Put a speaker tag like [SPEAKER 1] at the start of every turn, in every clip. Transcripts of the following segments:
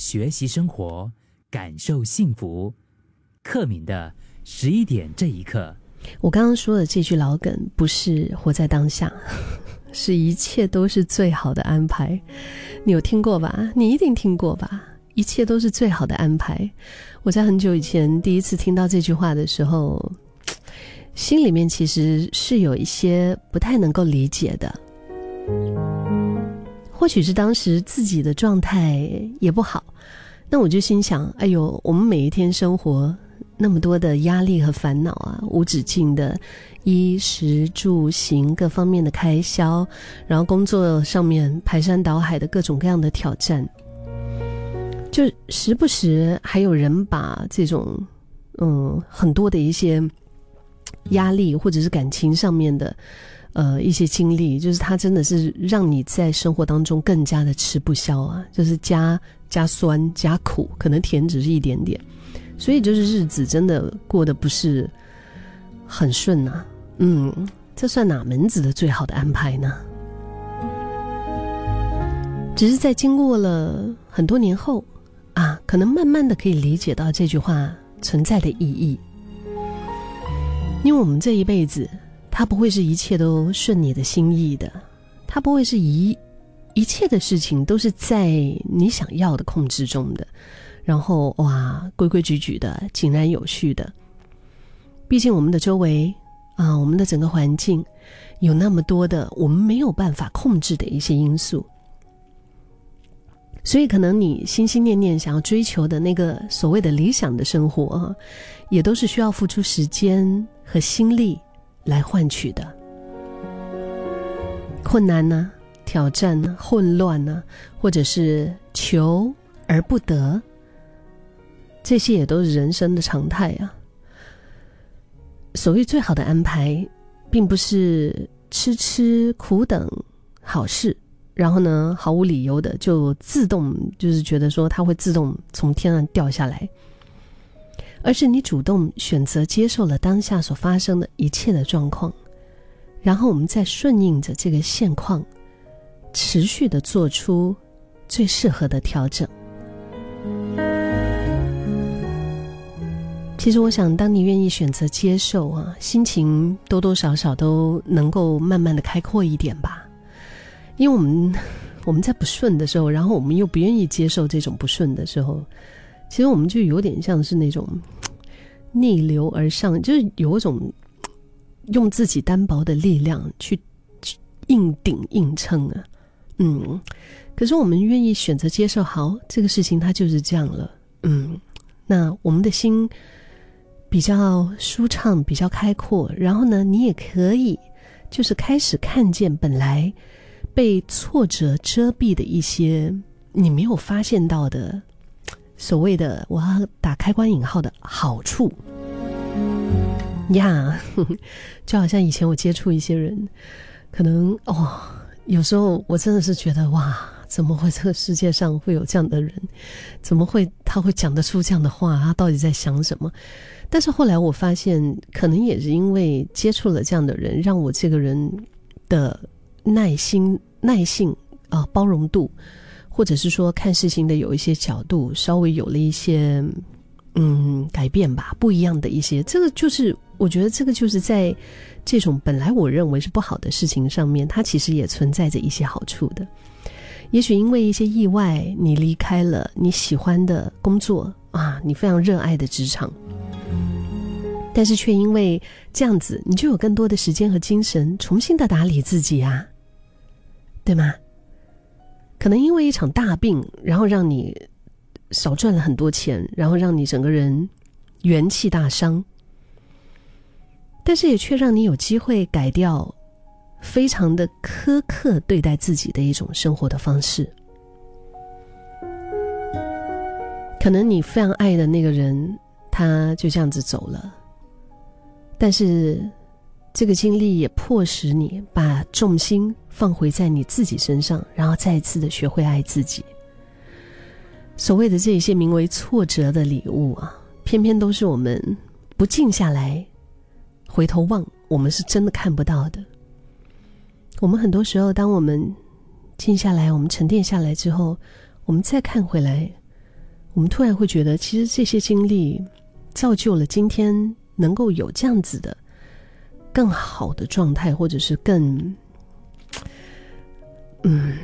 [SPEAKER 1] 学习生活，感受幸福。克敏的十一点这一刻，
[SPEAKER 2] 我刚刚说的这句老梗，不是活在当下，是一切都是最好的安排。你有听过吧？你一定听过吧？一切都是最好的安排。我在很久以前第一次听到这句话的时候，心里面其实是有一些不太能够理解的。或许是当时自己的状态也不好，那我就心想：哎呦，我们每一天生活那么多的压力和烦恼啊，无止境的衣食住行各方面的开销，然后工作上面排山倒海的各种各样的挑战，就时不时还有人把这种嗯很多的一些压力或者是感情上面的。呃，一些经历，就是它真的是让你在生活当中更加的吃不消啊，就是加加酸加苦，可能甜只是一点点，所以就是日子真的过得不是很顺呐。嗯，这算哪门子的最好的安排呢？只是在经过了很多年后啊，可能慢慢的可以理解到这句话存在的意义，因为我们这一辈子。他不会是一切都顺你的心意的，他不会是一一切的事情都是在你想要的控制中的，然后哇规规矩矩的井然有序的。毕竟我们的周围啊，我们的整个环境有那么多的我们没有办法控制的一些因素，所以可能你心心念念想要追求的那个所谓的理想的生活，也都是需要付出时间和心力。来换取的。困难呢、挑战呢、混乱呢，或者是求而不得，这些也都是人生的常态啊。所谓最好的安排，并不是吃吃苦等好事，然后呢毫无理由的就自动就是觉得说它会自动从天上掉下来。而是你主动选择接受了当下所发生的一切的状况，然后我们再顺应着这个现况，持续的做出最适合的调整。其实我想，当你愿意选择接受啊，心情多多少少都能够慢慢的开阔一点吧。因为我们 我们在不顺的时候，然后我们又不愿意接受这种不顺的时候。其实我们就有点像是那种逆流而上，就是有一种用自己单薄的力量去硬顶硬撑啊，嗯。可是我们愿意选择接受，好，这个事情它就是这样了，嗯。那我们的心比较舒畅，比较开阔，然后呢，你也可以就是开始看见本来被挫折遮蔽的一些你没有发现到的。所谓的我要打开关引号的好处呀，就好像以前我接触一些人，可能哦，有时候我真的是觉得哇，怎么会这个世界上会有这样的人？怎么会他会讲得出这样的话？他到底在想什么？但是后来我发现，可能也是因为接触了这样的人，让我这个人的耐心、耐性啊，包容度。或者是说看事情的有一些角度稍微有了一些嗯改变吧，不一样的一些，这个就是我觉得这个就是在这种本来我认为是不好的事情上面，它其实也存在着一些好处的。也许因为一些意外，你离开了你喜欢的工作啊，你非常热爱的职场，但是却因为这样子，你就有更多的时间和精神重新的打理自己啊，对吗？可能因为一场大病，然后让你少赚了很多钱，然后让你整个人元气大伤，但是也却让你有机会改掉非常的苛刻对待自己的一种生活的方式。可能你非常爱的那个人，他就这样子走了，但是。这个经历也迫使你把重心放回在你自己身上，然后再一次的学会爱自己。所谓的这一些名为挫折的礼物啊，偏偏都是我们不静下来回头望，我们是真的看不到的。我们很多时候，当我们静下来，我们沉淀下来之后，我们再看回来，我们突然会觉得，其实这些经历造就了今天能够有这样子的更好的状态，或者是更，嗯，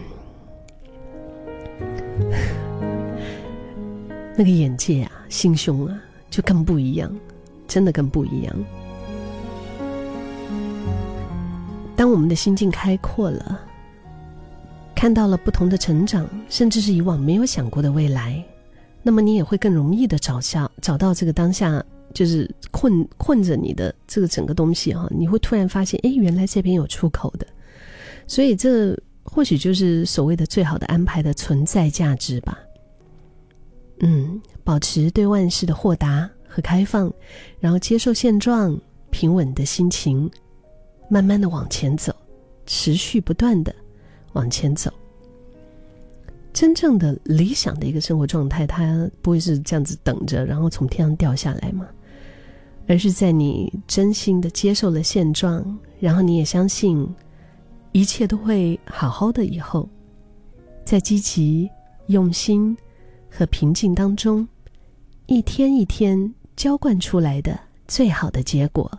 [SPEAKER 2] 那个眼界啊，心胸啊，就更不一样，真的更不一样。当我们的心境开阔了。看到了不同的成长，甚至是以往没有想过的未来，那么你也会更容易的找下找到这个当下就是困困着你的这个整个东西哈，你会突然发现，哎，原来这边有出口的，所以这或许就是所谓的最好的安排的存在价值吧。嗯，保持对万事的豁达和开放，然后接受现状，平稳的心情，慢慢的往前走，持续不断的。往前走，真正的理想的一个生活状态，它不会是这样子等着，然后从天上掉下来嘛，而是在你真心的接受了现状，然后你也相信一切都会好好的。以后，在积极、用心和平静当中，一天一天浇灌出来的最好的结果，